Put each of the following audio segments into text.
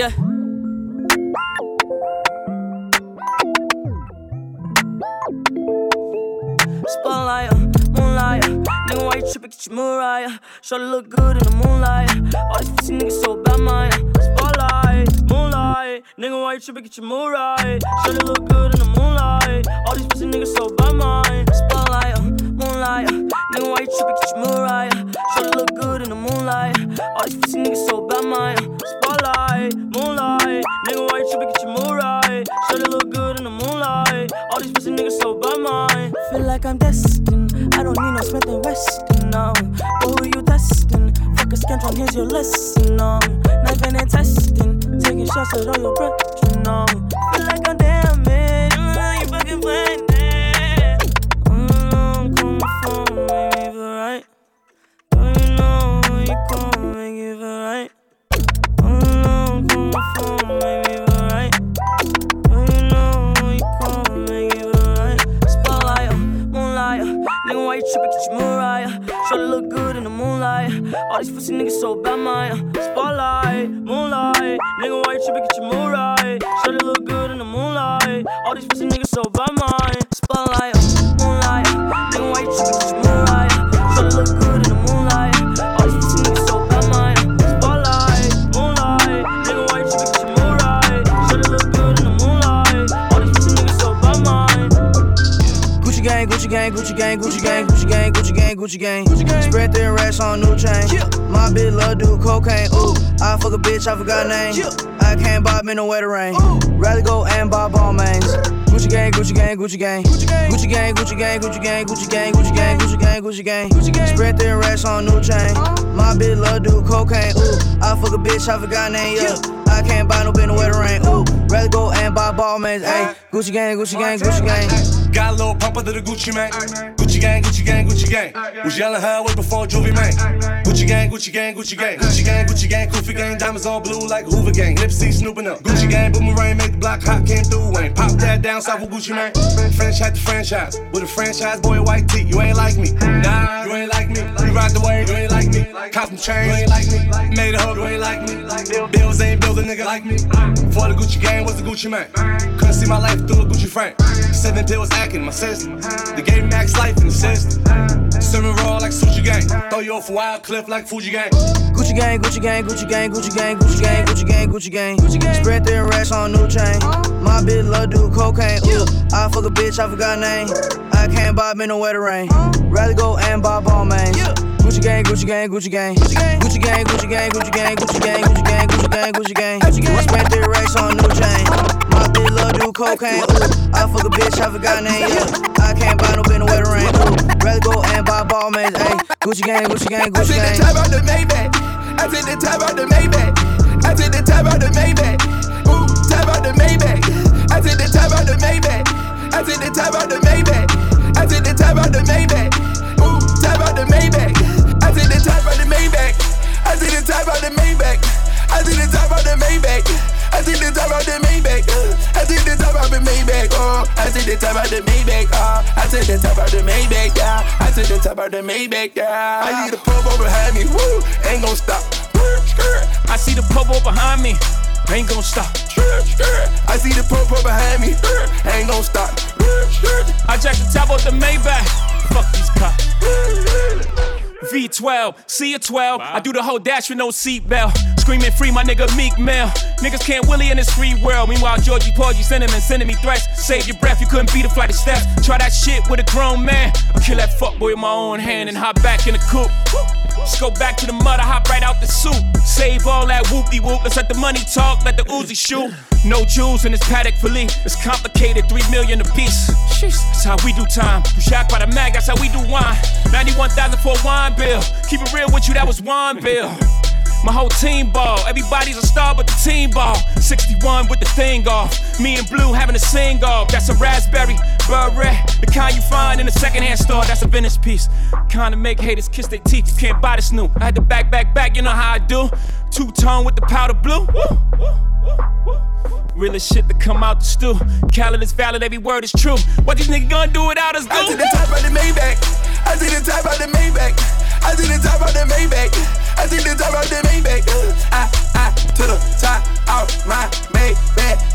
Yeah. Spotlight, moonlight. Nigga, why you tripping? Get your Mariah. Shorty look good in the moonlight. All these pussy niggas so bad, mine. Spotlight, moonlight. Nigga, why you tripping? Get your Mariah. Shorty look good in the moonlight. All these pussy niggas so bad, mine. Spotlight, moonlight. Nigga, why you tripping? Get your Mariah. Shorty look good in the moonlight. All these pussy niggas so bad, mine. Spotlight, moonlight. Nigga, why you tripping? Get your Mariah. Shorty look good in the moonlight. All these pussy niggas so bad, mine. Feel like I'm destined. I don't need no Smith and Wesson, no. But who you testing? Fuck a scantron, here's your lesson, no. Knife and testing. Taking shots at all your brethren, no. These pussy niggas so bad, mine. Uh, spotlight, moonlight. Nigga, why you tripping? Get your look good in the moonlight. All these pussy niggas so bad. Spotlight, uh, moonlight. Nigga, why you tripping? Get your Mariah. Shorty look good in the moonlight. All these pussy niggas so bad, mine. Uh, spotlight, moonlight. Nigga, why you tripping? Get your look good in the moonlight. All these pussy niggas. Gucci gang, Gucci gang, Gucci gang, Gucci gang, Gucci gang, Gucci gang, Spread thin racks on new chain. My bitch love do cocaine. Ooh, I fuck a bitch, I forgot name. I can't buy me no wetter rain. Rather go and buy Balmains. Gucci gang, Gucci gang, Gucci gang. Gucci gang, Gucci gang, Gucci gang, Gucci gang, Gucci gang, Gucci gang, Gucci gang, Gucci gang. Spread thin racks on new chain. My bitch love do cocaine. Ooh, I fuck a bitch, I forgot name. Yeah, I can't buy no bitch no wetter rain. Ooh, rather go and buy Balmains. Ayy, Gucci gang, Gucci gang, Gucci gang. Got a little pump under the Gucci man. Gucci gang, Gucci gang, Gucci gang. Was yelling her way before Juvie man. Gucci gang, Gucci gang, Gucci gang. Gucci gang, Gucci gang, Koofy gang. Diamonds all blue like Hoover gang. Nipsey snooping up. Gucci gang, boomerang make the block hot. Came through Wayne. Pop that down south with Gucci Mane. French hat to franchise. With a franchise boy, white tee. You ain't like me. Nah, you ain't like me. You ride the wave, you ain't like me. Cop some chains, you ain't like me. Made a hoe, you ain't like me. Bills ain't bills a nigga like me. For the Gucci gang was the Gucci Mane. Couldn't see my life through a Gucci frame. Seven pills hacking my system. The game max life in the. Serving raw like sushi gang. Throw you off a wild cliff like Fuji gang. Gucci gang, Gucci gang, Gucci gang, Gucci gang, Gucci gang, Gucci gang, Gucci gang. Gucci gang. Spread thin racks on new chain. My bitch love do cocaine. Ooh, I fuck a bitch, I forgot name. I can't buy me no wetter rain. Rather go and buy Balmains. Gucci gang, Gucci gang, Gucci gang. Gucci gang, Gucci gang, Gucci gang, Gucci gang, Gucci gang, Gucci gang, Gucci gang. Gucci. Spread thin racks on new chain. Do cocaine. Ooh, I fuck a bitch, I forgot name. Yeah, I can't buy no no wetter rain. Ooh, rather go and buy Balmains. Ayy, Gucci gang, Gucci gang, Gucci gang. I took the top out the Maybach. I took the top out the Maybach. I took the top out the Maybach. Ooh, top out the Maybach. I took the top out the Maybach. I took the top out the Maybach. I took the top out the Maybach. Ooh, top out the Maybach. I took the top out the Maybach. I took the top out the Maybach. I took the top out the Maybach. I took the top out the Maybach. Uh, I took the top out the Maybach. Oh, I took the top out the Maybach. Uh, I took the top out the Maybach. Yeah, I took the top out the Maybach. Yeah, I need a pump over behind me. Woo, ain't gon' stop. Skirt, skirt. I see the popo behind me. Ain't gonna stop. Skirt, skirt. I see the pump up behind me. Ain't gon' stop. Skirt, skirt. I jack the top off the Maybach. Fuck these cops. V12, see a 12. I do the whole dash with no seatbelt. Screaming free, my nigga Meek Mill. Niggas can't willy in this free world. Meanwhile, Georgie Porgy sending and sending me threats. Save your breath, you couldn't beat a flight of steps. Try that shit with a grown man. I kill that fuckboy with my own hand and hop back in the coupe. Just go back to the mud, I hop right out the soup. Save all that whoopty whoop. Let's let the money talk, let the Uzi shoot. No jewels in this Patek Philippe. It's complicated, three million a piece. That's how we do time. You shocked by the mag, that's how we do wine. 91,000 for a wine bill. Keep it real with you, that was wine bill. My whole team ball, everybody's a star but the team ball. 61 with the thing off. Me and Blue having a sing off. That's a raspberry, beret. The kind you find in a secondhand store, that's a vintage piece. Kinda make haters kiss their teeth, you can't buy this new. I had to back, back, back, you know how I do. Two tone with the powder blue. Woo, woo, woo. Realest shit to come out the stew. Khaled is valid, every word is true. What these niggas gonna do without us, I see the top of the Maybach. I see the top of the Maybach. I see the top of the Maybach. I see the top of the Maybach. Uh, I, I, to the top, out my baby,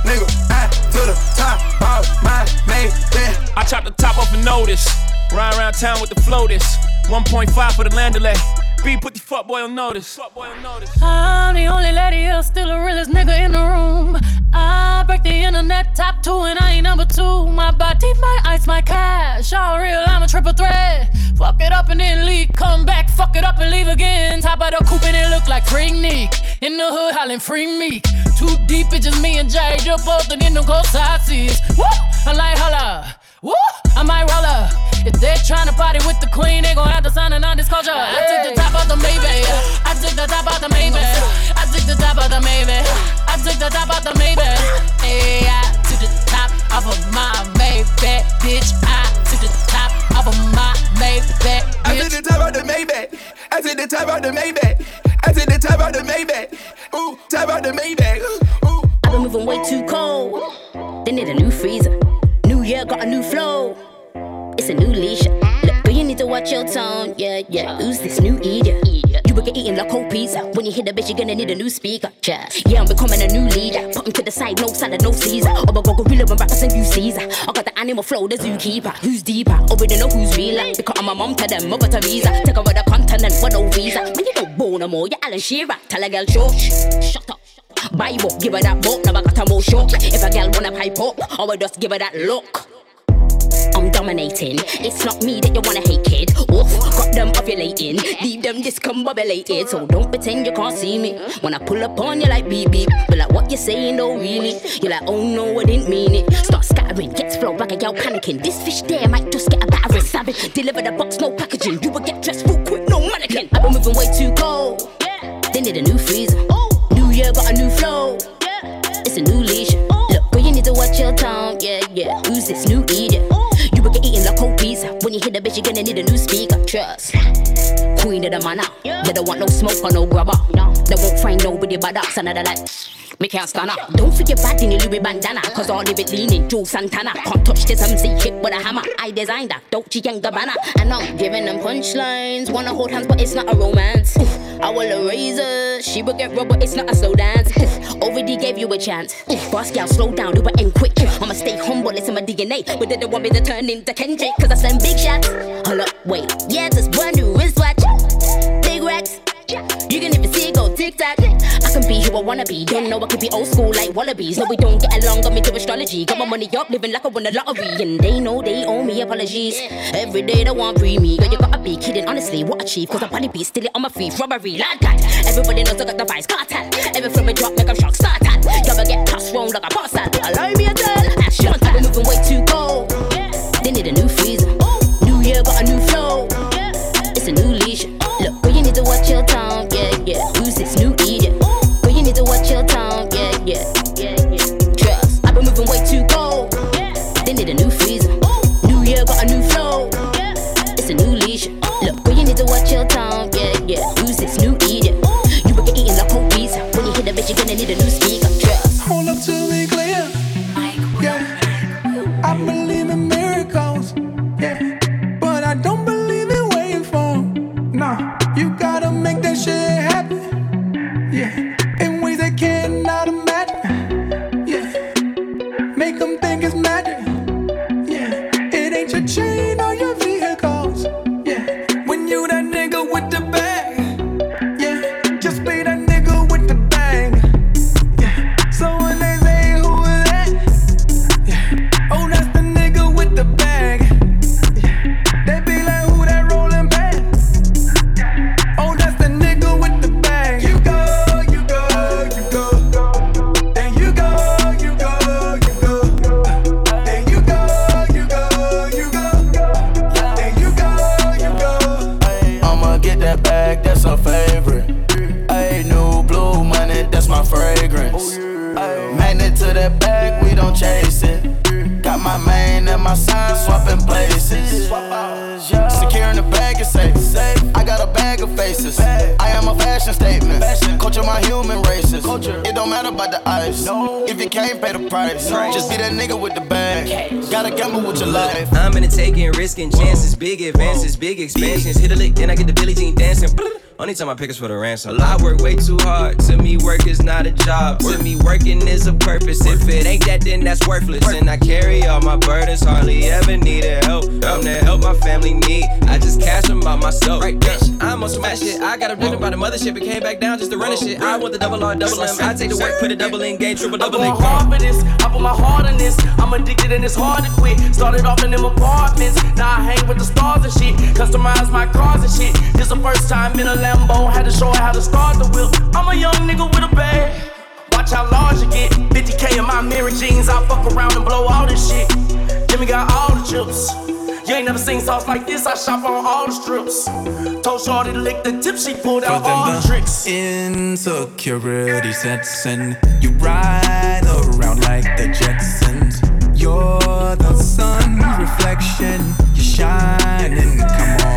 nigga. I to the top of my baby. I chop the top off a notice. Ride around town with the floaters. 1.5 for the landaulet. B put the fuck boy on notice. Fuck boy on notice. I'm the only lady here, still the realest nigga in the room. I break the internet top two and I ain't number two. My body, my ice, my cash. All real, I'm a triple threat. Fuck it up and then leave. Come back, fuck it up and leave again. Top of the coupe and it look like free Nick. In the hood, hollering free me. Too deep, it's just me and Jay. You're both in them cold side. Woo! I'm like, holla. Woo! I might roll up. If they're trying to party with the queen, they gon' have to sign a non-disclosure. I took the top off the Maybach. I took the top off the Maybach. I took the top off the Maybach. I took the top off the Maybach. Hey, I took the top off of my Maybach, bitch. I took the top off of my Maybach. I took the top off the Maybach. I took the top off the Maybach. I took the top off the Maybach. Ooh, top off the Maybach. Ooh. I've been moving way too cold. They need a new freezer. New year got a new flow. It's a new leash. Look, girl, you need to watch your tone. Yeah, yeah. Who's this new eater? Will eating like cold pizza. When you hit the bitch, you're gonna need a new speaker. Yeah, yeah I'm becoming a new leader. Put him to the side, no salad, no Caesar. I'm a go gorilla when rappers and you Caesar. I got the animal flow, the zookeeper. Who's deeper? Oh, Already know who's realer. Because I'm a mom to them, mother Teresa. Take over the continent with no visa. Man, you don't born no more. You're Alan Shearer. Tell a girl, shh, shut up. Bible, give her that book, I got a more shock. If a girl wanna pipe up, I will just give her that look. I'm dominating. It's not me that you wanna hate, kid. Oof, got them ovulating. Leave them discombobulated. So don't pretend you can't see me. When I pull up on you like beep beep. But like what you saying though, really? You're like, oh no, I didn't mean it. Start scattering, gets flow like a gal panicking. This fish there might just get a battering. Savage, deliver the box, no packaging. You will get dressed real quick, no mannequin. I've been moving way too cold. They need a new freezer. New year got a new flow. It's a new leash. Look, girl, you need to watch your tone. Yeah, yeah. Who's this new idiot? Get eating like cold. When you hit the bitch, you're gonna need a new speaker. Trust. Queen of the manor. They don't want no smoke or no grubber. They won't find nobody but us. Another like. Me can't stand up. Don't forget bad in your Louis bandana. Cause all of it leaning, Joe Santana. Can't touch this MC hit with a hammer. I designed that, Dolce and Gabbana. And I'm giving them punchlines. Wanna hold hands, but it's not a romance. I will erase her. She will get but it's not a slow dance. Already gave you a chance. Boss gal, slow down, do it end quick. I'ma stay humble, it's in my DNA. But they don't want me to turn into Kendrick. Cause I send big shots. Hold up, wait. Yeah, this brand new wristwatch. Tic tac. I can be who I wanna be. Don't know I could be old school like wallabies. No, we don't get along, got me to astrology. Got my money up, living like I won the lottery. And they know they owe me apologies. Every day they want free me. Girl, you gotta be kidding, honestly. What a chief, cause I probably be stealing on my feet. Robbery, like that. Everybody knows I got the vice cartel. Every film I drop, make them shock start at. Y'all get tossed round like a parcel. Allow me a tell. I've been moving way too cold. They need a. New new idiot? Girl, you need to watch your tone. Yeah, yeah. yeah, yeah. Trust. I've been moving way too cold. They need a new freezer. New year got a new flow. It's a new leash. Look, girl, you need to watch your tone. Yeah, yeah. Who's this new idiot? You will get eating like cold pizza. When you hit the bitch, you're gonna need a new pay the price, just be that nigga with the bag. Gotta gamble with your life. I'm in it taking, risking chances, big advances, big expansions. Hit a lick, then I get the Billie Jean dancing. Only time I pick is for the ransom. I work way too hard. To me, work is not a job. To me, working is a purpose. If it ain't that, then that's worthless. And I carry all my burdens, hardly ever needed help. I'm the help my family need. I just cash them out myself. Right, bitch. I'm on some mad shit. I got a vision by the mothership. It came back down just to run the shit. I want the double R, double M. I take the work, put a double in game, triple double in. Hard for this. I put my heart in this. I'm addicted and it's hard to quit. Started off in them apartments. Now I hang with the stars and shit. Customize my cars and shit. This the first time in a Lambo. Had to show her how to start the wheel. I'm a young nigga with a bag. Watch how large you get. 50k in my mirror jeans. I fuck around and blow all this shit. Jimmy got all the chips. You ain't never seen sauce like this. I shop on all the strips. Told Shorty to lick the tip. She pulled out all the tricks. Insecurity sets in. You ride around like the Jetsons. You're the sun reflection. You're shining. Come on,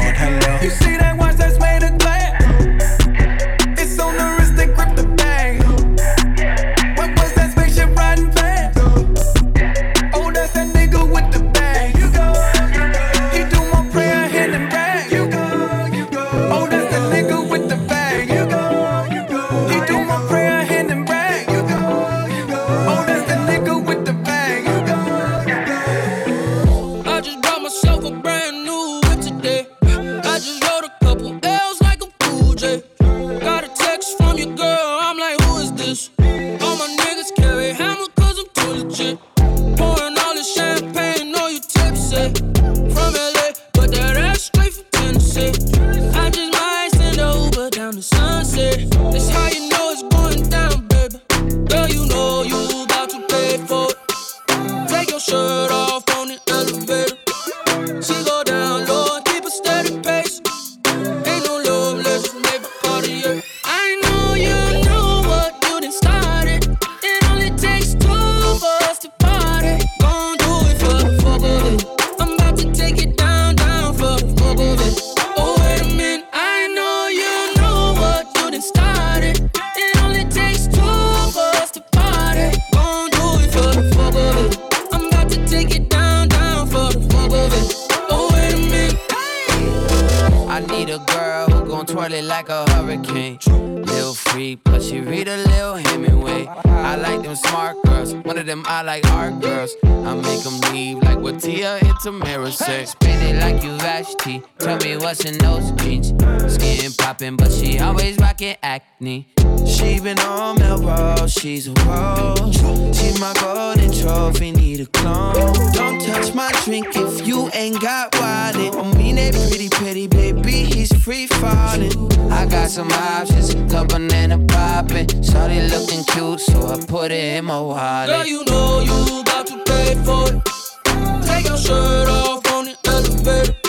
Been on Melrose, she's a rose. She my golden trophy, need a clone. Don't touch my drink if you ain't got wallet. I mean that pretty, pretty baby, he's free falling. I got some options, cup banana poppin'. Started looking cute, so I put it in my wallet. Girl, you know you about to pay for it. Take your shirt off on the elevator.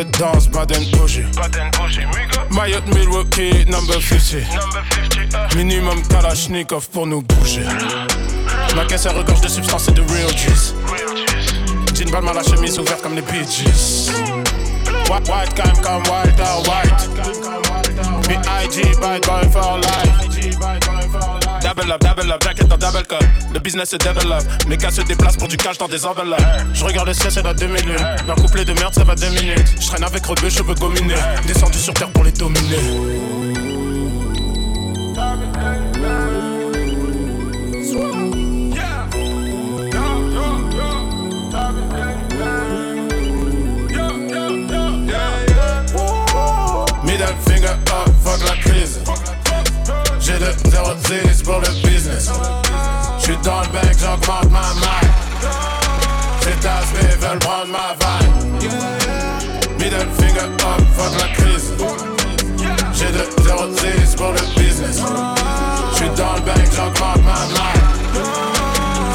Mes tasses me dansent, Baden bougie. Mayotte Milwaukee, number 50. Minimum Kalashnikov pour nous bouger. Ma caisse elle regorge de substances et de real juice. Jean Balmain la chemise ouverte comme les Bee Gees. White, white, come, come, white, white. B.I.G. bad boy for life. Double up, double up, jacket dans double cup. Le business se développe, mes gars se déplacent pour du cash dans des enveloppes. Je regarde le ciel, c'est deux minutes. Leur couplet de merde, ça va deux minutes. Je traîne avec rebeu, cheveux gominés. Descendu sur terre pour les dominer. Middle finger up, fuck la crise. J'ai de 0 pour le business. J'suis dans le bec, j'augmente ma maille. Ces tasses veulent prendre ma vibe. Middle finger up, fuck la crise. J'ai de 0 pour le business. J'suis dans le bec, j'augmente ma maille.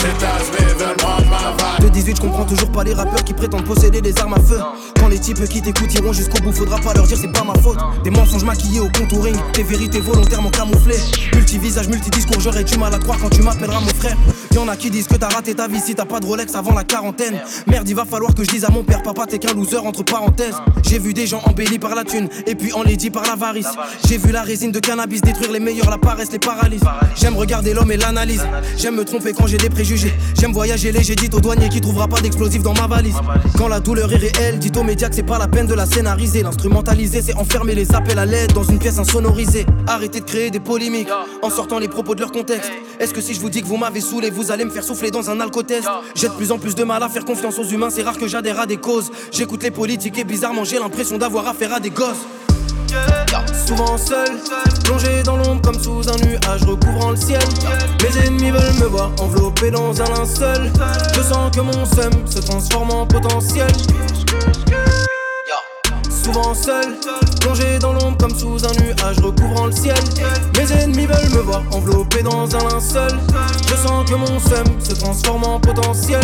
Ma 2018, je comprends toujours pas les rappeurs qui prétendent posséder des armes à feu. Quand les types qui t'écoutent iront jusqu'au bout, faudra pas leur dire c'est pas ma faute. Des mensonges maquillés au contouring, des vérités volontairement camouflées. Multivisage, multidiscours, j'aurais du mal à croire quand tu m'appelleras mon frère. Y'en a qui disent que t'as raté ta vie si t'as pas de Rolex avant la quarantaine. Merde, il va falloir que je dise à mon père, papa, t'es qu'un loser entre parenthèses. J'ai vu des gens embellis par la thune et puis enlaidis par l'avarice. J'ai vu la résine de cannabis détruire les meilleurs, la paresse les paralyse. J'aime regarder l'homme et l'analyse. J'aime me tromper quand j'ai des préjugés. J'aime voyager léger, dites au douanier qui trouvera pas d'explosif dans ma valise. Quand la douleur est réelle, dites aux médias que c'est pas la peine de la scénariser. L'instrumentaliser, c'est enfermer les appels à l'aide dans une pièce insonorisée. Arrêtez de créer des polémiques en sortant les propos de leur contexte. Est-ce que si je vous dis que vous m'avez saoulé, vous allez me faire souffler dans un alcotest? J'ai de plus en plus de mal à faire confiance aux humains, c'est rare que j'adhère à des causes. J'écoute les politiques et bizarrement j'ai l'impression d'avoir affaire à des gosses. Souvent seul, plongé dans l'ombre comme sous un nuage recouvrant le ciel. Mes ennemis veulent me voir enveloppé dans un linceul. Je sens que mon seum se transforme en potentiel. Souvent seul, plongé dans l'ombre comme sous un nuage recouvrant le ciel. Mes ennemis veulent me voir enveloppé dans un linceul. Je sens que mon seum se transforme en potentiel.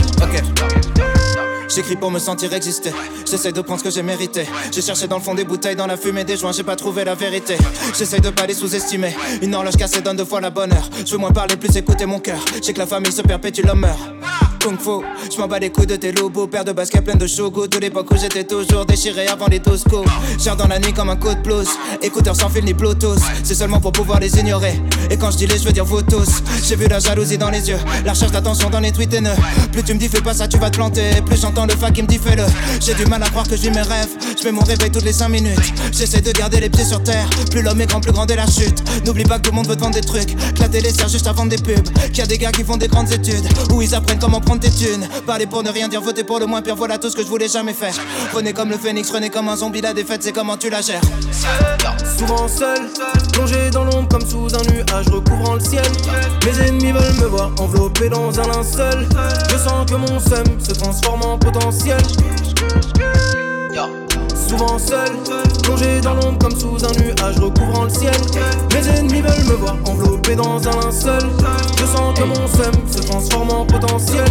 J'écris pour me sentir exister. J'essaie de prendre ce que j'ai mérité. J'ai cherché dans le fond des bouteilles, dans la fumée des joints, j'ai pas trouvé la vérité. J'essaie de pas les sous-estimer. Une horloge cassée donne deux fois la bonne heure. Je veux moins parler, plus écouter mon cœur. J'ai que la famille se perpétue, l'homme meurt. Kung Fu, je m'en bats les couilles de tes lobos, paire de baskets plein de shogo. De l'époque où j'étais toujours déchiré avant les toscos. Gère dans la nuit comme un code plus. Écouteurs sans fil ni Bluetooth, c'est seulement pour pouvoir les ignorer. Et quand je dis les, je veux dire vous tous. J'ai vu la jalousie dans les yeux, la recherche d'attention dans les tweets haineux. Plus tu me dis fais pas ça, tu vas te planter. Plus j'entends le fac qui me dit fais-le. J'ai du mal à croire que vis mes rêves. Je fais mon réveil toutes les 5 minutes. J'essaie de garder les pieds sur terre. Plus l'homme est grand, plus grande est la chute. N'oublie pas que tout le monde veut te vendre des trucs. Que la télé sert juste à vendre des pubs. Qu'il y a des gars qui font des grandes études. Où ils apprennent comment prendre tes thunes. Parler pour ne rien dire, voter pour le moins pire. Voilà tout ce que je voulais jamais faire. Renez comme le phénix, renez comme un zombie. La défaite, c'est comment tu la gères. Souvent seul, plongé dans l'ombre comme sous un nuage recouvrant le ciel. Mes ennemis veulent me voir enveloppé dans un linceul. Je sens que mon seum se transforme en potentiel. Souvent seul, plongé dans l'ombre comme sous un nuage recouvrant le ciel. Mes ennemis veulent me voir enveloppé dans un linceul. Je sens que mon seum se transforme en potentiel.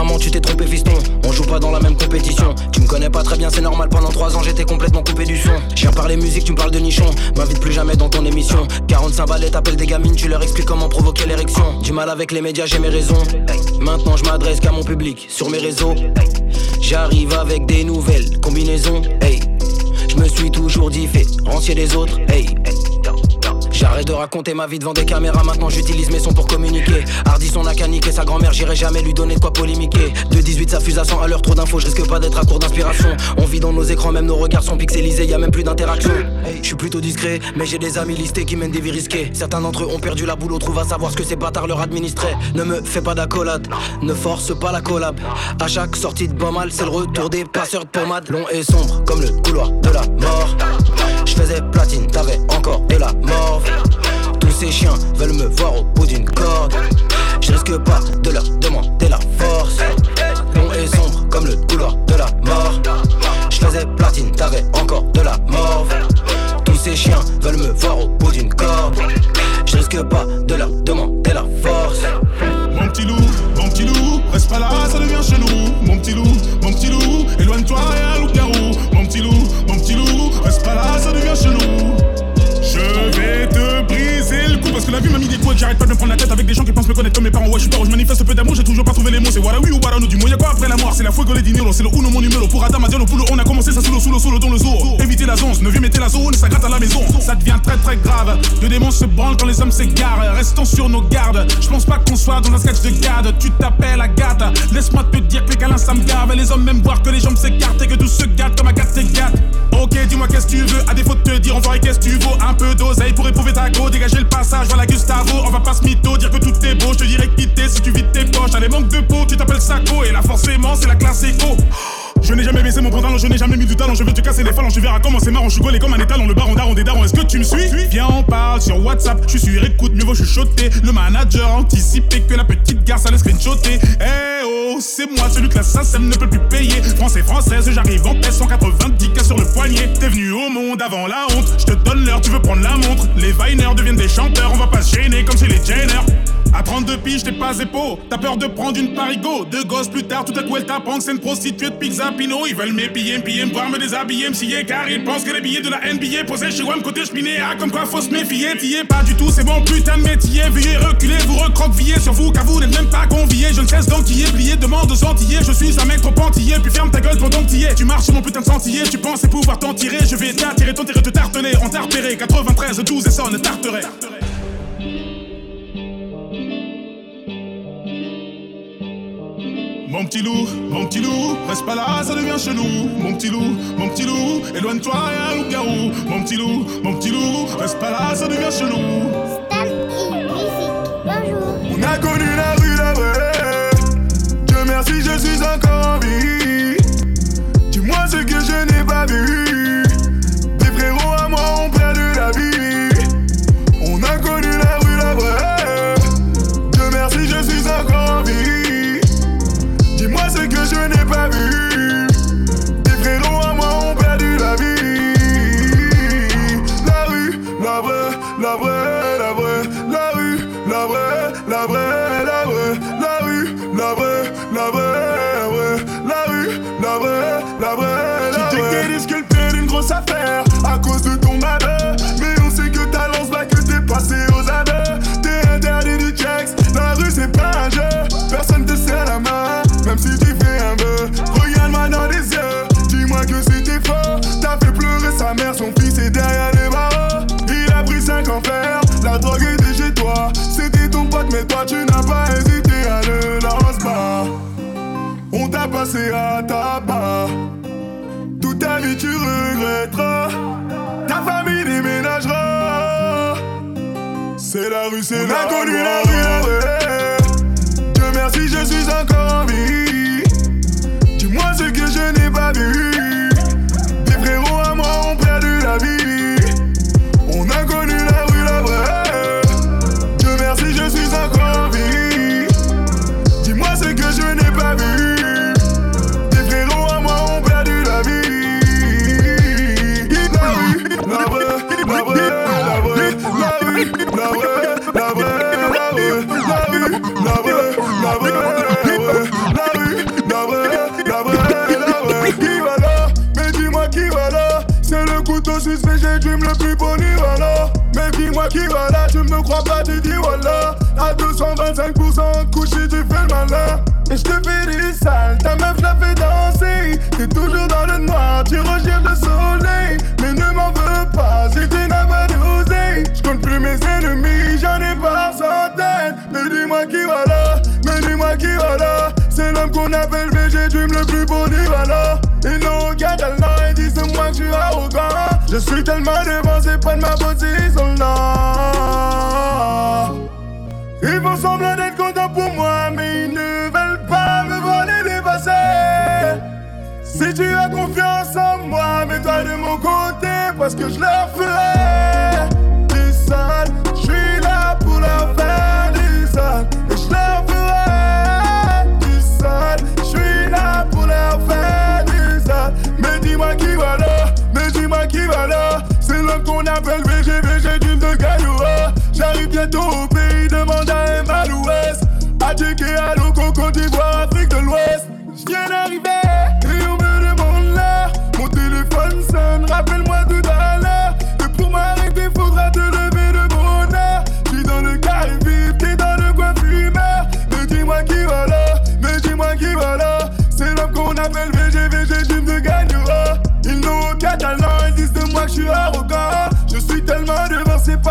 Apparemment tu t'es trompé fiston, on joue pas dans la même compétition. Tu me connais pas très bien c'est normal. Pendant 3 ans j'étais complètement coupé du son. Je viens parler musique tu me parles de nichon. M'invite plus jamais dans ton émission. 45 balais t'appelles des gamines tu leur expliques comment provoquer l'érection. Du mal avec les médias j'ai mes raisons. Maintenant je m'adresse qu'à mon public sur mes réseaux. J'arrive avec des nouvelles combinaisons Hey. Je me suis toujours différencié des autres Hey J'arrête de raconter ma vie devant des caméras, maintenant j'utilise mes sons pour communiquer. Hardisson n'a qu'à niquer sa grand-mère, j'irai jamais lui donner de quoi polémiquer. De 18 ça fuse à 100 à l'heure, trop d'infos, je risque pas d'être à court d'inspiration. On vit dans nos écrans, même nos regards sont pixelisés, y a même plus d'interaction. Je suis plutôt discret, mais j'ai des amis listés qui mènent des vies risquées. Certains d'entre eux ont perdu la boule, trouve à savoir ce que ces bâtards leur administraient. Ne me fais pas d'accolade, ne force pas la collab. À chaque sortie de mal, c'est le retour des passeurs de pommade. Long et sombre, comme le couloir de la mort. Je faisais platine, t'avais encore de la morve. Tous ces chiens veulent me voir au bout d'une corde. Je risque pas de leur demander la force. Long et sombre comme le couloir de la mort. Je faisais platine, t'avais encore de la morve. Tous ces chiens veulent me voir au bout d'une corde. Je risque pas de leur demander la force. Mon petit loup, mon petit loup, reste pas là, ça devient chelou. Mon petit loup, mon petit loup, éloigne-toi, j'arrête pas de me prendre la tête avec des gens qui pensent me connaître comme mes parents. Ouais, je suis pas, je manifeste peu d'amour, j'ai toujours pas trouvé les mots. C'est voilà oui ou voilà nous du moins y'a quoi après la mort? C'est la fuego les dinero, c'est le uno mon numéro. Pour Adam Adiano Poulo, on a commencé ça sous le sous le sous le dans le zoo. Éviter la zone, ne viens mettez la zone, ça gratte à la maison. Ça devient très très grave. De démons se branlent quand les hommes s'égarent. Restons sur nos gardes. Je pense pas qu'on soit dans un sketch de garde. Tu t'appelles Agathe. Laisse-moi te dire que les câlins ça me gave. Les hommes même voir que les jambes s'écartent et que tout se gâte comme Agathe s'égate. Ok, dis-moi qu'est-ce que tu veux? À défaut de te dire, on va qu'est-ce que tu vaux? Un peu d'oseille pour éprouver ta go. Dégager le passage, voilà Gustavo. On va pas se mytho, dire que tout est beau. Je te dirais quitter si tu vides tes poches. T'as des manques de peau, tu t'appelles Sako. Et là, forcément, c'est la classe éco. Je n'ai jamais baissé mon pantalon, je n'ai jamais mis du talent. Je veux te casser les phalanges, tu verras comment c'est marrant. Je suis gaulé comme un étalon, le baron daron des darons. Est-ce que tu me suis? Viens, on parle sur WhatsApp. Je suis sur écoute, mieux vaut chuchoter. Le manager anticipé que la petite garce allait screenshotter. Eh oh, c'est moi celui que la SACEM ne peut plus payer. Français, française, j'arrive en paix, 190 cas sur le poignet. T'es venu au monde avant la honte. Je te donne l'heure, tu veux prendre la montre. Les Viners deviennent des chanteurs, on va pas se gêner comme chez les Jenner. À 32 de pige, t'es pas épaule. T'as peur de prendre une parigo. Deux gosses plus tard, tout à coup elle t'apprend c'est une prostituée de pizza Pino. Ils veulent m'épiller, me me voir me déshabiller, me car ils pensent que les billets de la NBA posés chez WAM côté cheminé. Ah, comme quoi faut se méfier, t'y pas du tout, c'est bon putain de métier. Veuillez reculer, vous recroquevillez sur vous, car vous n'êtes même pas conviés. Je ne cesse d'enquiller, plier, demande aux antillais. Je suis un mec trop pantillé, puis ferme ta gueule pendant que. Tu marches sur mon putain de sentier, tu pensais pouvoir t'en tirer. Je vais t'attirer, ton tirer, te tartener, on t'a repéré. 93, 12 et sonne, tarterait. Mon petit loup, mon petit loup, reste pas là, ça devient chelou. Mon petit loup, mon petit loup, éloigne-toi, y'a un loup-garou. Mon petit loup, mon petit loup, reste pas là, ça devient chelou. On a connu la rue la vraie. Dieu merci, je suis encore en vie. Passé à ta part. Toute ta vie tu regretteras. Ta famille déménagera. C'est la rue, c'est la rue,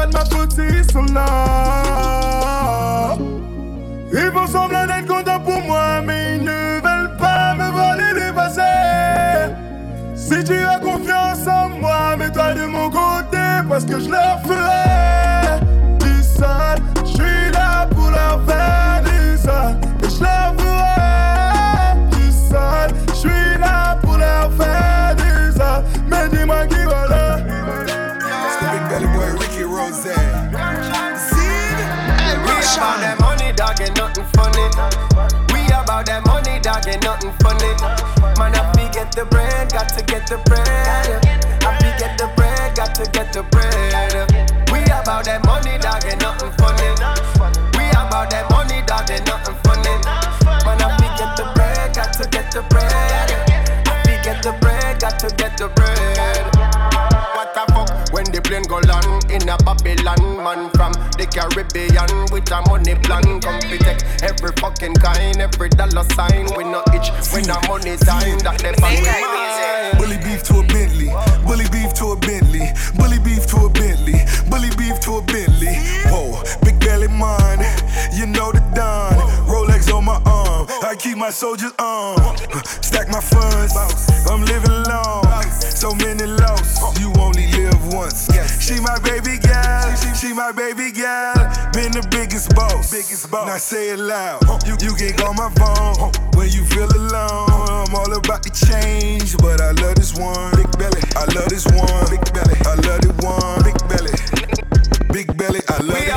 de ma ils sont là. Ils font semblant d'être contents pour moi, mais ils ne veulent pas me voler les passés. Si tu as confiance en moi, mets-toi de mon côté, parce que je leur ferai about that money, dog, ain't nothing funny. We about that money, dog, ain't nothing funny. Man, I be get the bread, got to get the bread. I be get the bread, got to get the bread. We about that money, dog, ain't nothing funny. We about that money, dog, ain't nothing funny. Man, I be get the bread, got to get the bread. I be get the bread, got to get the bread. A money plan. Come take every fucking kind, every dollar sign. We no itch when the money time. That they find we mine. Bully beef to a Bentley, bully beef to a Bentley, bully beef to a Bentley, bully beef to a Bentley. Whoa, big belly mine, you know the Don. Rolex on my arm, I keep my soldiers on. Stack my funds, I'm living long. So many lost, you only live once. She my baby girl, she my baby girl. Been the biggest boss, biggest boss. Now say it loud, you, you can call my phone when you feel alone. I'm all about the change, but I love this one. Big belly, I love this one. Big belly, I love the one. Big belly, big belly, I love We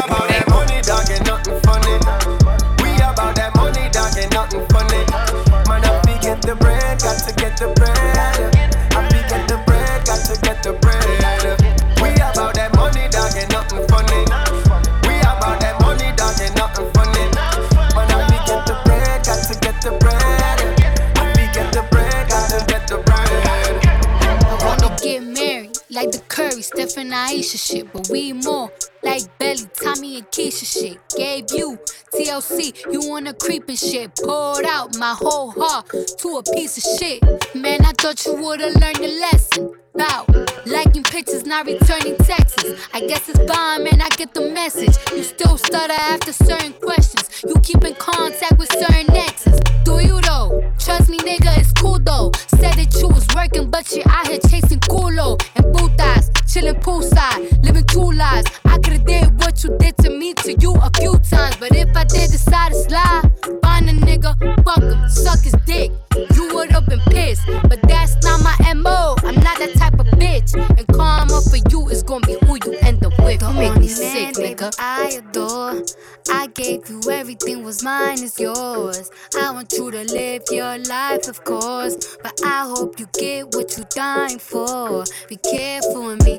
and Aisha shit. But we more like Belly, Tommy and Keisha shit. Gave you TLC, you wanna creep and shit. Poured out my whole heart to a piece of shit. Man, I thought you would've learned your lesson. Bout liking pictures, not returning texts. I guess it's fine, man. I get the message. You still stutter after certain questions. You keep in contact with certain exes. Do you though? Trust me, nigga, it's cool though. Said that you was working, but you out here chasing culo and putas, chilling poolside, living two lives. I could've did what you did to me to you a few times, but if I did decide to slide, find a nigga, fuck him, suck his dick. You would've been pissed, but that's not my mo. I'm not that type of bitch, and karma for you is gonna be who you end up with. Don't make me sick, nigga. I adore. I gave you everything was mine is yours. I want you to live your life, of course, but I hope you get what you're dying for. Be careful with me.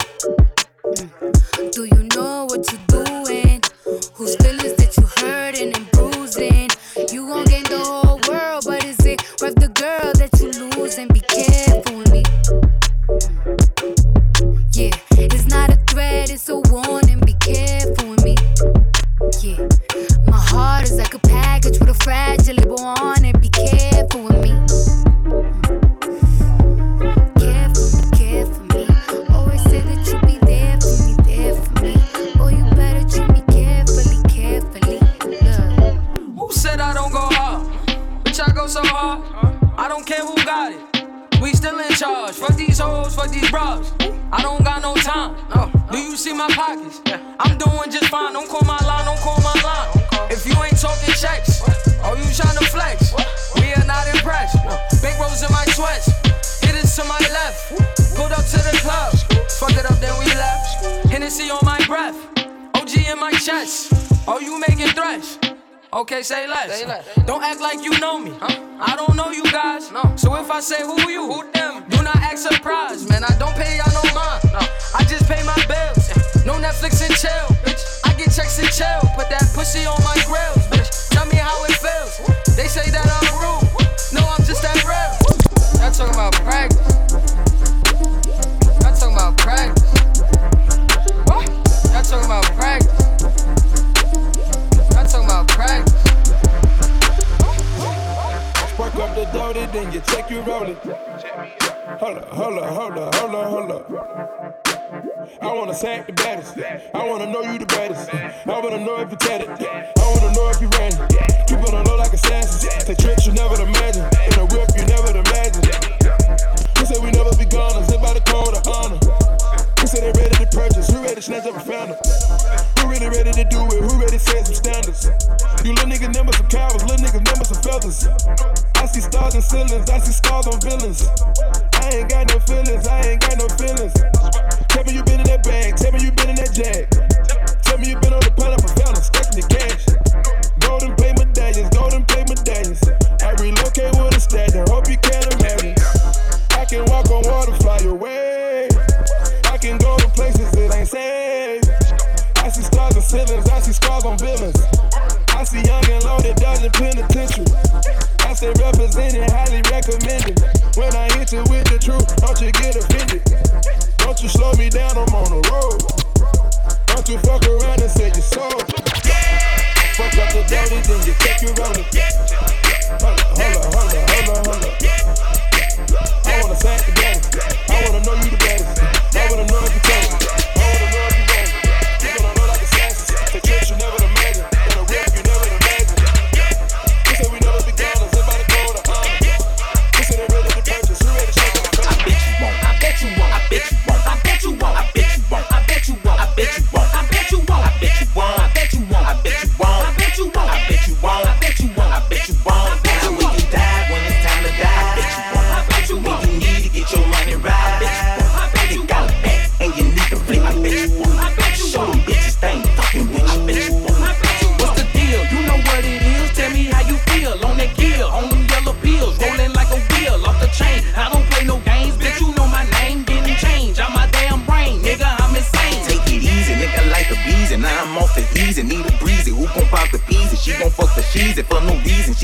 Mm. Do you know what you're doing? Whose feelings that you hurting and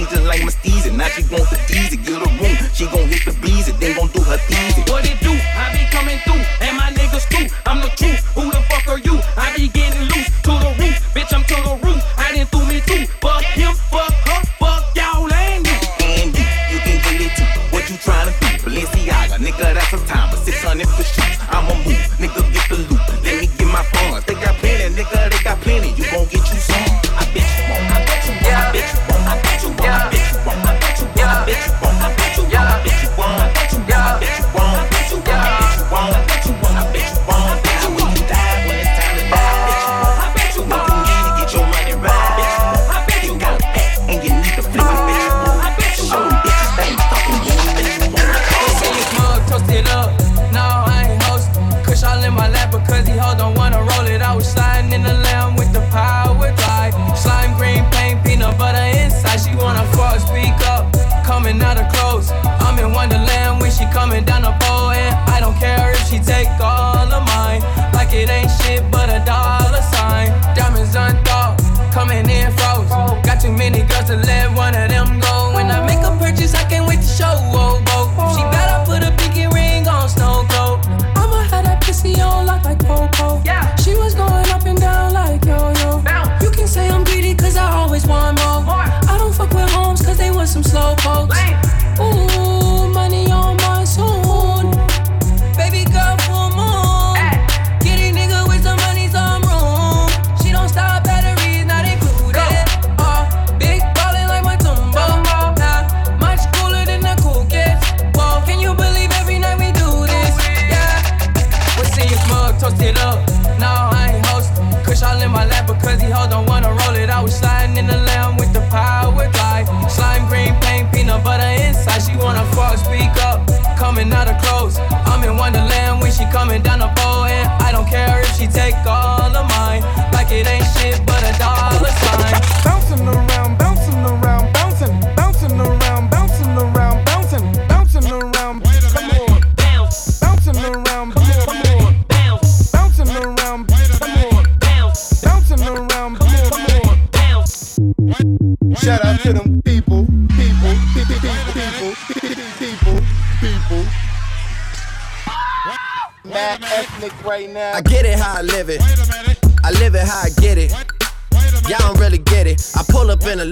season like my steez, and now she wants the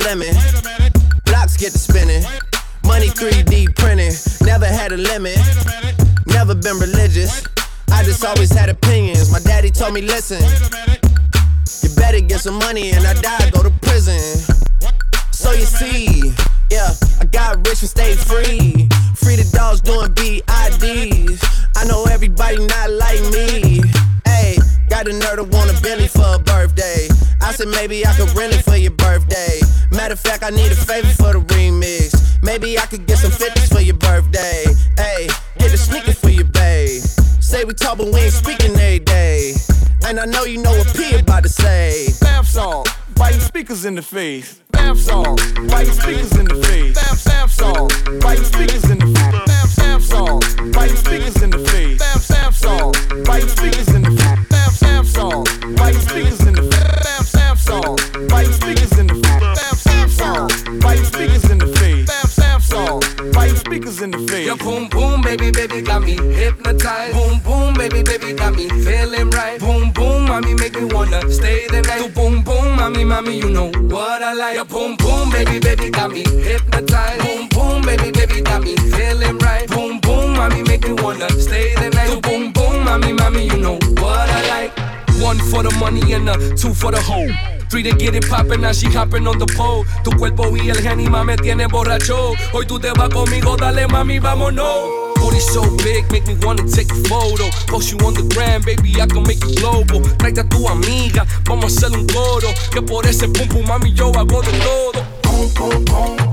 lemon. Blocks get to spinning. Money 3D printing. Never had a limit. Never been religious. I just always had opinions. My daddy told me, listen. You better get some money and I die speakers in the face. Bath salt, speakers in the for the home. Three to get it poppin', now she hopping on the pole. Tu cuerpo y el genima me tiene borracho. Hoy tú te vas conmigo, dale mami, vámonos. Booty so big, make me wanna take a photo. Post you on the gram, baby, I can make you global. Trae a tu amiga, vamos a hacer un coro. Que por ese pum pum, mami, yo hago de todo. Pum pum, pum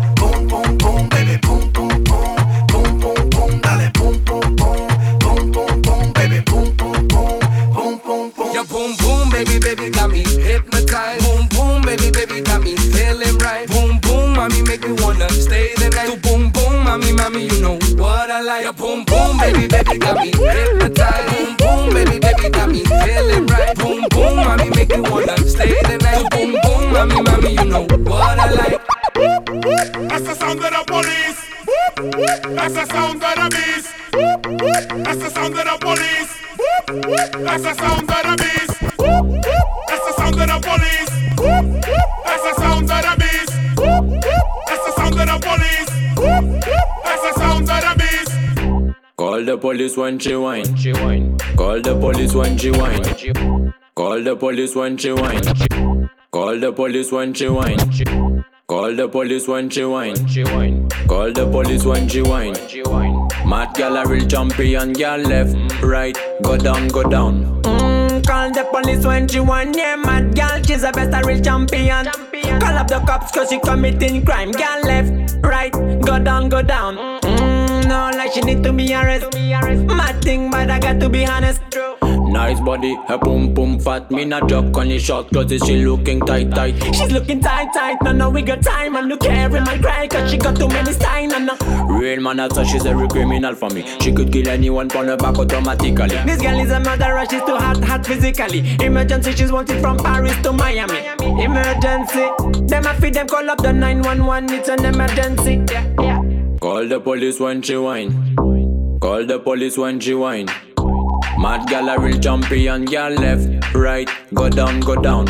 police when she whine. Call the police when she whine. Call the police when she whine. Call the police when she whine. Call the police when she whine. Call the police when she whine. Mad gal a real champion, gal left, right, go down, go down. Mm, call the police when she whine. Yeah, mad gal, she's the best, a real champion. Call up the cops cause she committing crime. Gal left, right, go down, go down. Mm, like she need to be arrested. Mad thing, but I got to be honest. Nice body, her boom boom fat. Me not joke on the short cause she looking tight tight. She's looking tight, tight. No, no, we got time. And look every man cry cause she got too many signs. No, no. Real man, that's why she's a real criminal for me. She could kill anyone on her back automatically. This girl is a murderer, she's too hot, hot physically. Emergency, she's wanted from Paris to Miami. Emergency, them a feed them call up the 911, it's an emergency. Yeah, yeah. Call the police when she whine. Call the police when she whine. Mad gal a real champion, gal left, right, go down, go down.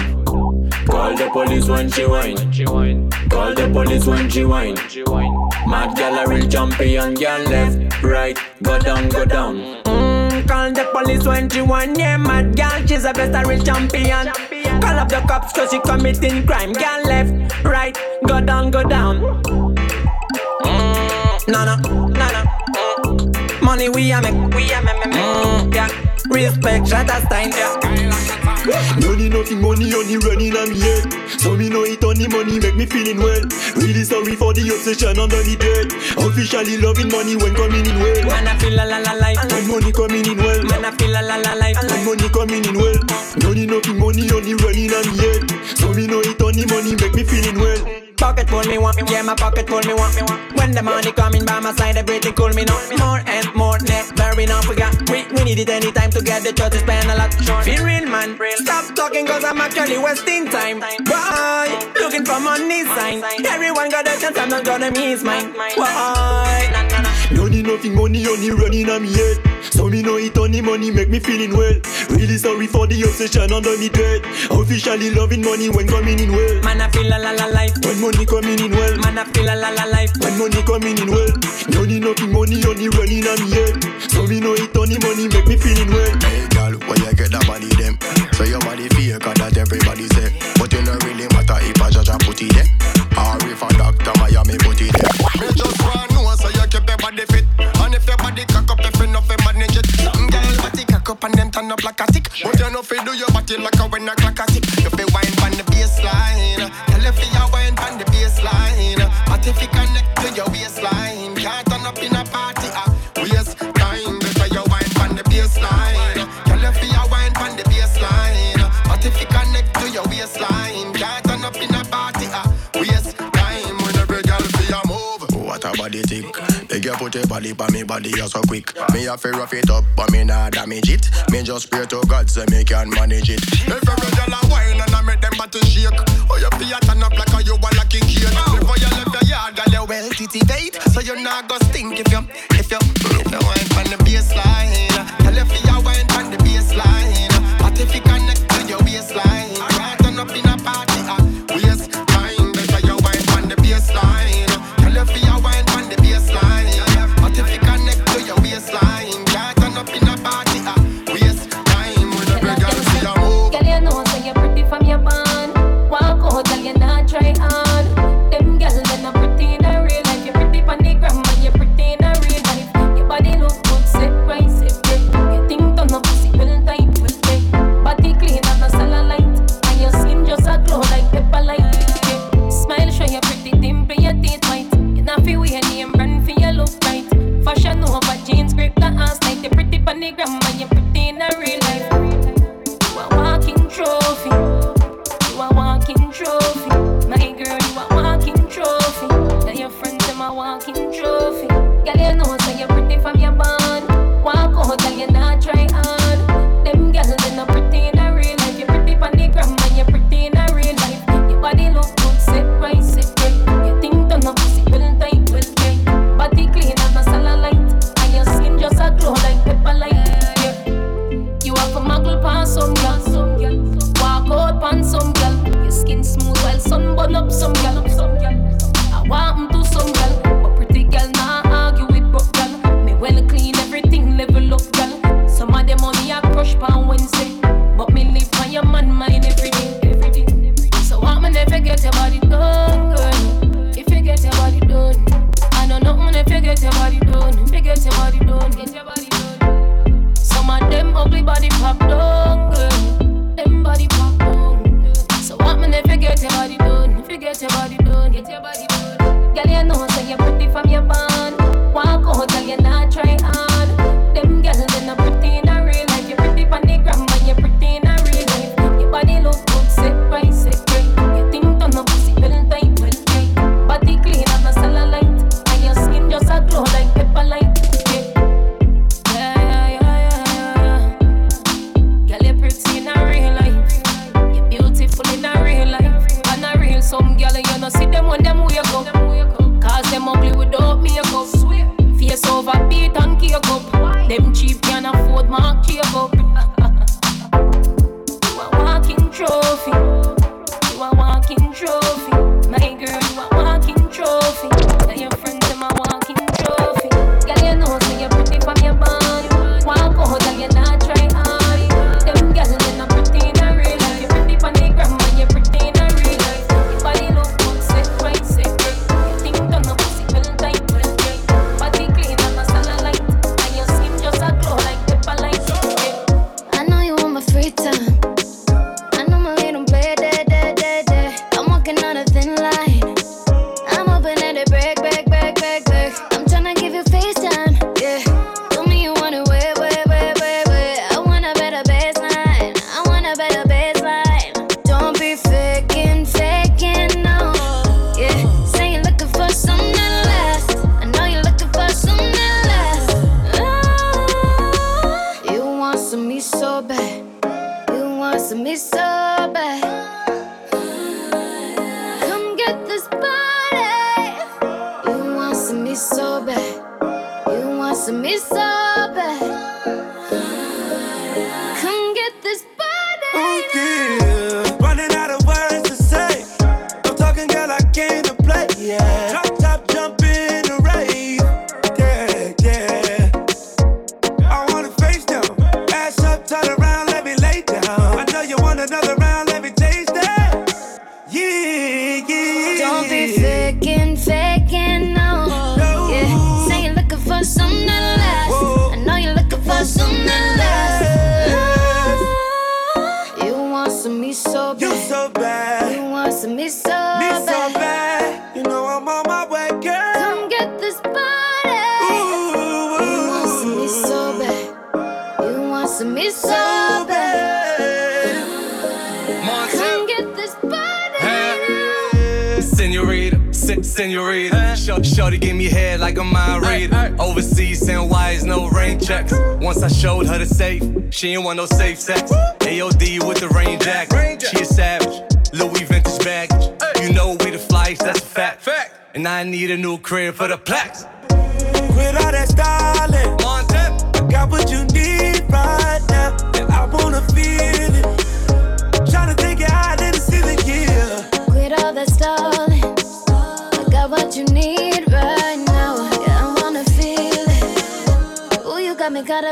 Call the police when she whine. Call the police when she whine. Mad gal a real champion, gal left, right, go down, go down. Mm, call the police when she whine. Yeah, mad gal, she's the best, a real champion. Call up the cops cause she committing crime. Gal left, right, go down, go down. No, no. Mm. Money we a make, we a make, mm, yeah. Respect, shut us time, yeah. Money nothing, money only running on me head. So me know it only money make me feeling well. Really sorry for the obsession under the bed. Officially loving money when coming in well. Man, I feel la la la life. When money coming in well. Man, I feel la la la life. When money coming in well. Money nothing, money only running on me head. So me know it only money make me feeling well. Pocket full me want, yeah my pocket full me want. When the money coming by my side, everything cool me now. More and more, never enough we got. We, we need it anytime to get the church to spend a lot. Feel real man, stop talking cause I'm actually wasting time. Why? Looking for money sign. Everyone got a chance, I'm not gonna miss mine. Why? Money nothing, money only running on me head. So me know it only money make me feeling well. Really sorry for the obsession under me dread. Officially loving money when coming in well. Man, I feel la la la life. When money coming in well. Man, I feel la la la life. When money coming in well. Money nothing, money only running on me head. So me know it only money make me feeling well. Hey girl, where you get that body them? So your body fake and that everybody say. But it don't really matter if I judge and put it there. Or if a doctor Miami put it there. Me just want know so you keep your body fit. If your body cock up, if you know fi manage it. Some girl body cock up and them turn up like a tick. But you know fi do your body like a when a clock a tick. You fi wine pon the baseline. Tell if you wine pon the baseline. But if you connect to your waistline, can't turn up in a party. Ah, waste time. Better you wine pon the baseline. Tell if you wine pon the baseline. But if you connect to your waistline, can't turn up in a party. Ah, waste time. When every girl fi a move. What a body tick. You put your body pa me body you so quick. Me a fi rough it up, but me nah damage it. Me just pray to God so me can manage it. If every girl a wine and I make them body shake, oh you a turn up like a you a lucky kid. Before you left your yard, girl you well titivate, so you not go stink if you if you if you wine pon the baseline. Girl you fi a wine pon the baseline, but if you checks. Once I showed her the safe, she ain't want no safe sex. AOD with the rain jacket. She a savage. Louis vintage bag, You know we the flies, that's a fact. And I need a new crib for the plaques. Quit all that style.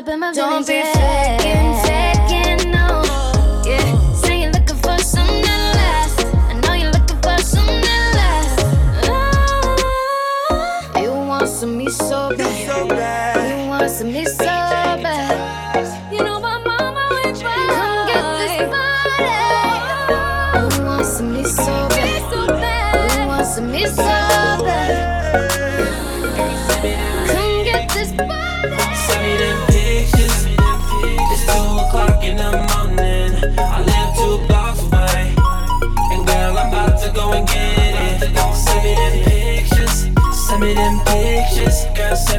up in my Don't business.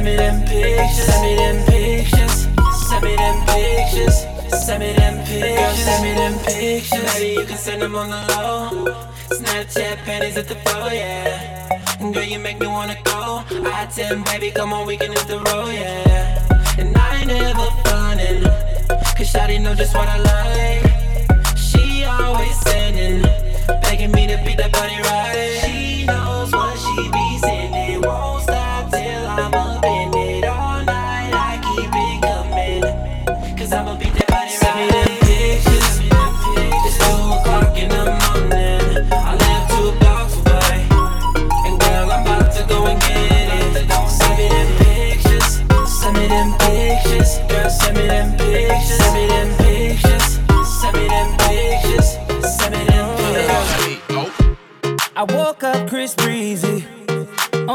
Send me them pictures. Send me them pictures. Send me them pictures. Send me them pictures. Girl, send me them pictures. Maybe you can send them on the low. Snapchat panties at the floor, yeah. And girl, you make me wanna go. I tell baby, come on, we can hit the road, yeah. And I ain't never frontin', cause Shawty know just what I like. She always sending, begging me to beat that body right.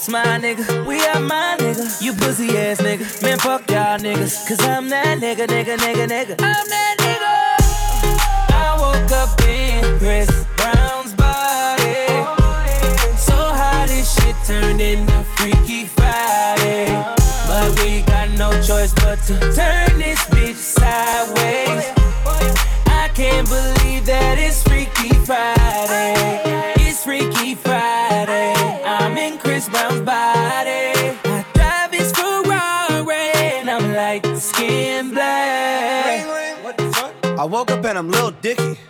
ups, my nigga. We are my nigga. You pussy ass nigga. Man, fuck y'all niggas. Cause I'm that nigga, nigga, nigga, nigga. I'm that nigga. I woke up in Chris And I'm Lil Dicky.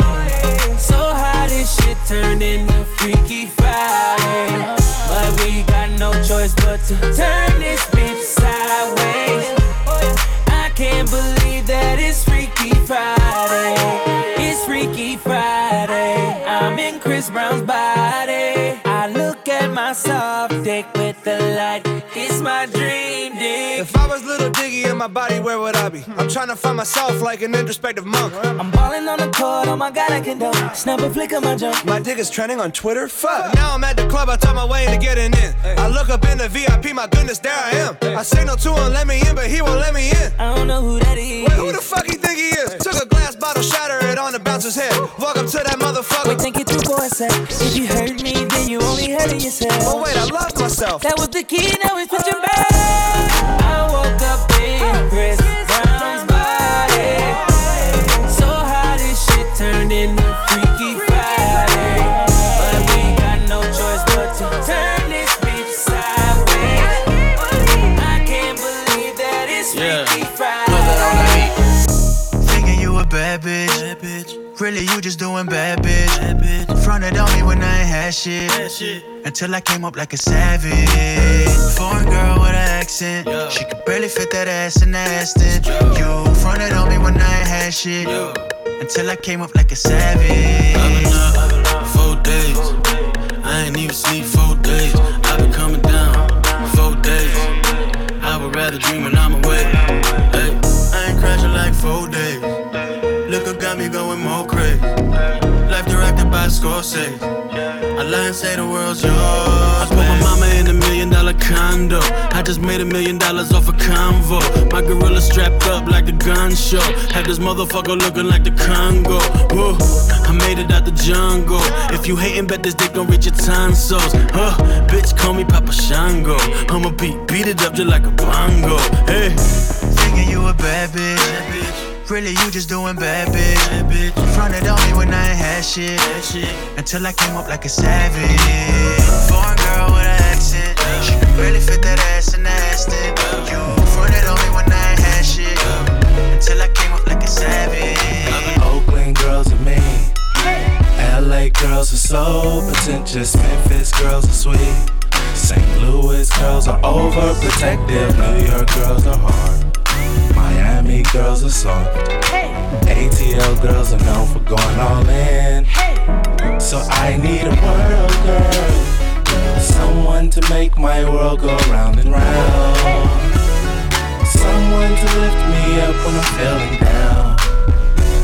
Turned into Freaky Friday. But we got no choice but to turn this bitch sideways. I can't believe that it's Freaky Friday. It's Freaky Friday. I'm in Chris Brown's body. I look at my soft dick with the light. It's my dream dick. If I was Lil Dicky in my body, where would I be? I'm trying to find myself like an introspective monk. I'm balling on the court, oh my god, I can do. Snap a flick of my jump. My dick is trending on Twitter. Fuck. Now I'm at the club, I talk my way into getting in. I look up in the VIP, my goodness, there I am. I signal to him, let me in, but he won't let me in. I don't know who that is. Wait, who the fuck he think he is? Took a glass bottle, shatter it on the bouncer's head. Walk up to that motherfucker. Wait, think it through for a sec. If you hurt me, then you only hurting yourself. Oh wait, I lost myself. That was the key, now it's switching back. Just doing bad bitch. Fronted on me when I ain't had shit. Until I came up like a savage. Foreign girl with an accent. She could barely fit that ass in the Aston. You fronted on me when I ain't had shit. Until I came up like a savage. I've been up four days. I ain't even sleep four days. I've been coming down four days. I would rather dream when I'm awake. Scorsese. I lie and say the world's yours. I put my mama in a million dollar condo. I just made a million dollars off a convo. My gorilla strapped up like a gun show. Had this motherfucker looking like the Congo. Whoa, I made it out the jungle. If you hating, bet this dick gon' reach your tonsils. Huh, bitch, call me Papa Shango. I'ma beat, beat it up just like a bongo. Hey. Thinking you a bad bitch. Really, you just doing bad bitch. Bad bitch. Fronted on me when I ain't had shit. Bad shit. Until I came up like a savage. Foreign girl with an accent. She really fit that ass in the Aston. You fronted on me when I ain't had shit. Until I came up like a savage. Oakland girls are me. LA girls are so pretentious. Memphis girls are sweet. St. Louis girls are overprotective. New York girls are hard. Miami girls are soft. Hey. ATL girls are known for going all in. Hey. So I need a world girl. Someone to make my world go round and round. Someone to lift me up when I'm feeling down.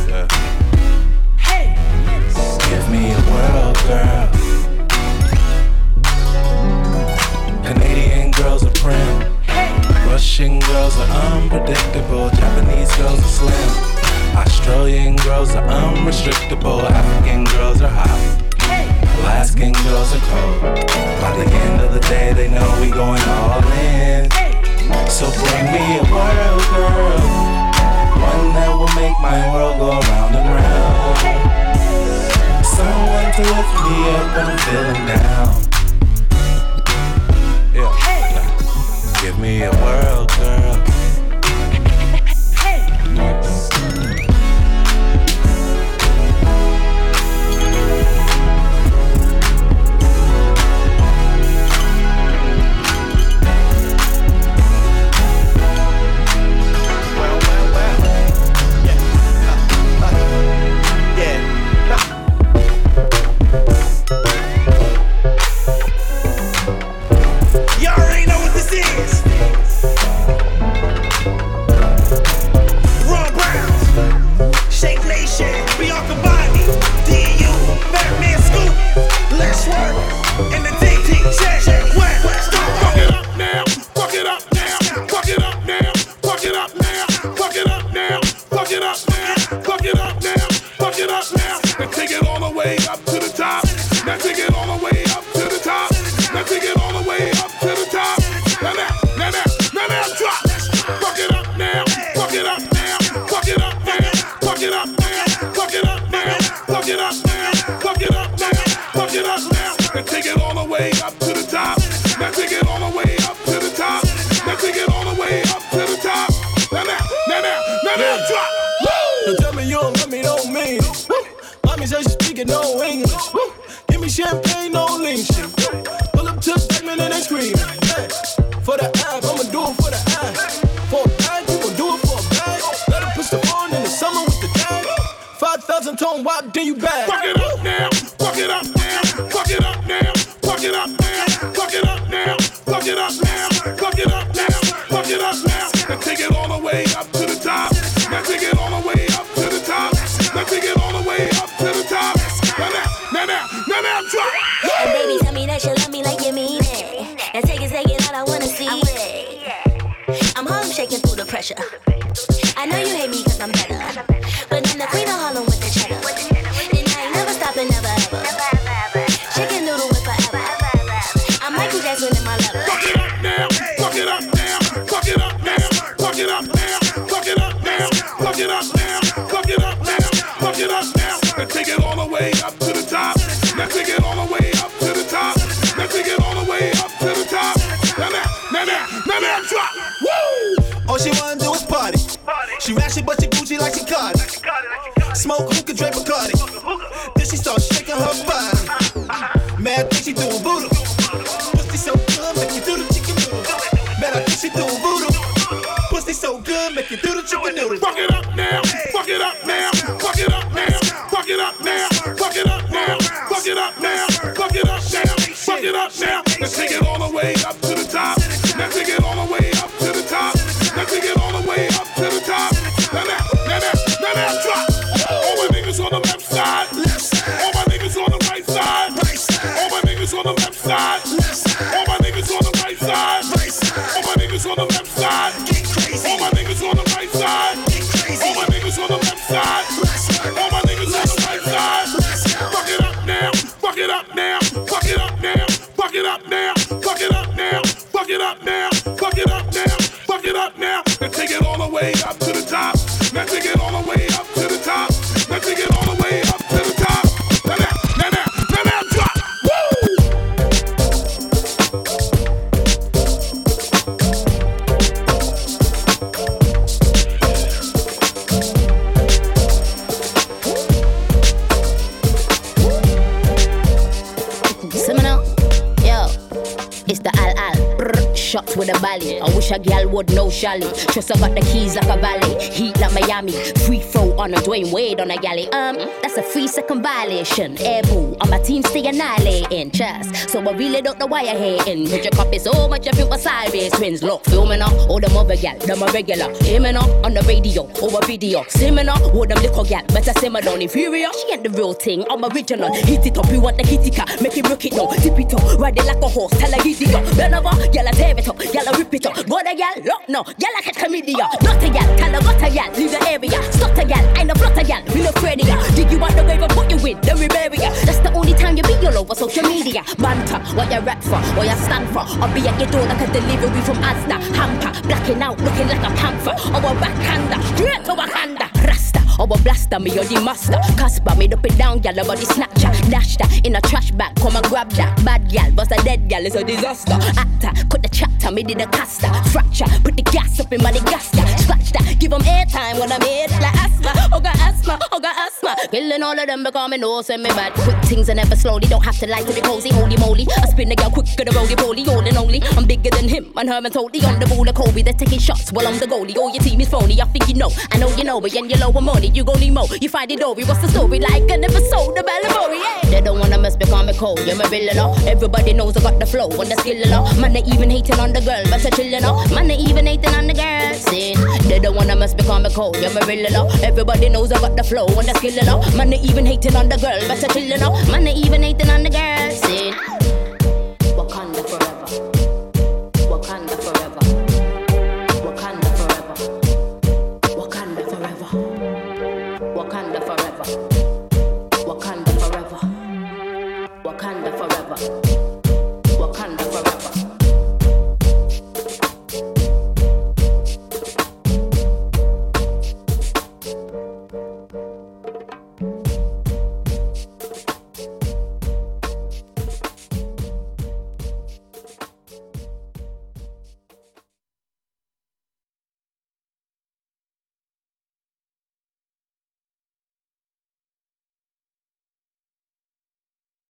Yeah. Give me a world girl. Canadian girls are prim. Russian girls are unpredictable, Japanese girls are slim. Australian girls are unrestrictable, African girls are hot. Alaskan girls are cold. By the end of the day, they know we going all in. So bring me a world girl, one that will make my world go round and round. Someone to lift me up when I'm feeling down. me a world, girl. Now take it all. what do you back? Fuck it up now. good, make you do the chicken noodles. Fuck it up now, fuck it up now, fuck it up now, fuck it up now, fuck it up now, fuck it up now, fuck it up now, fuck it up now. Let's take it. all the way up. Shally. Trust I got the keys like a valley. Heat like Miami. Free throw on a Dwyane Wade on a galley. Um, that's a free second violation. Air boo, on my team stay annihilating. Chess. So I really don't know why you're hating. Put your copy so much of it was sideways. Twins look, filming up. All them other gal, them a regular. Aiming up on the radio, over video. Simming up, all them little gal. Better simmer down. Inferior, she ain't the real thing. I'm original. Hit it up, you want the kitty cat. Make it rock it down. Tip it up, ride it like a horse. Tell her giddy up. Bend over, gyal a tear it up. Gyal a rip it up. Go the gyal, look no. Gyal a catch chlamydia. Not a gyal, tell her got a gyal. Leave the area. Stop a flutter Dig you out the grave and put you in. Then we ya. That's the only time you be all over social media. Banter, what you rap for, what you stand for. I'll be at your door like a delivery from Asda. Hamper, blacking out, looking like a panther. Or a backhander, straight to Wakanda. Or blaster, me or the master. Casper, me up it down, gal, body snatcher. Dash that in a trash bag, come and grab that. Bad gal, bust a dead gal, it's a disaster. Actor, cut the chapter, me did a caster. Fracture, put the gas up in my gas Scratch that, give them airtime when I'm here, like asthma. Oh, got asthma, oh, got asthma. Killing all of them because me know, send me bad. Quick things are never slowly, don't have to like to be cozy. Holy moly, I spin the girl quicker than roly poly, all and only. I'm bigger than him, and Herman totally on the ball of Kobe. They're taking shots while I'm the goalie. All your team is phony, I think you know. I know you know, but when you low you gon' need more. You find it over, what's the story like? I never sold the Bellabori, yeah. They don't wanna mess because me cold, you're my real law. Oh. Everybody knows I got the flow and the skill law. Man, they even hating on the girl, but I chill law. Man, they even hating on the girl. Sin. They don't wanna mess because me cold, you're my law. Oh. Everybody knows I got the flow and the skill law. Man, they even hating on the girl, but I chill law. Man, they even hating on the girl. Sin.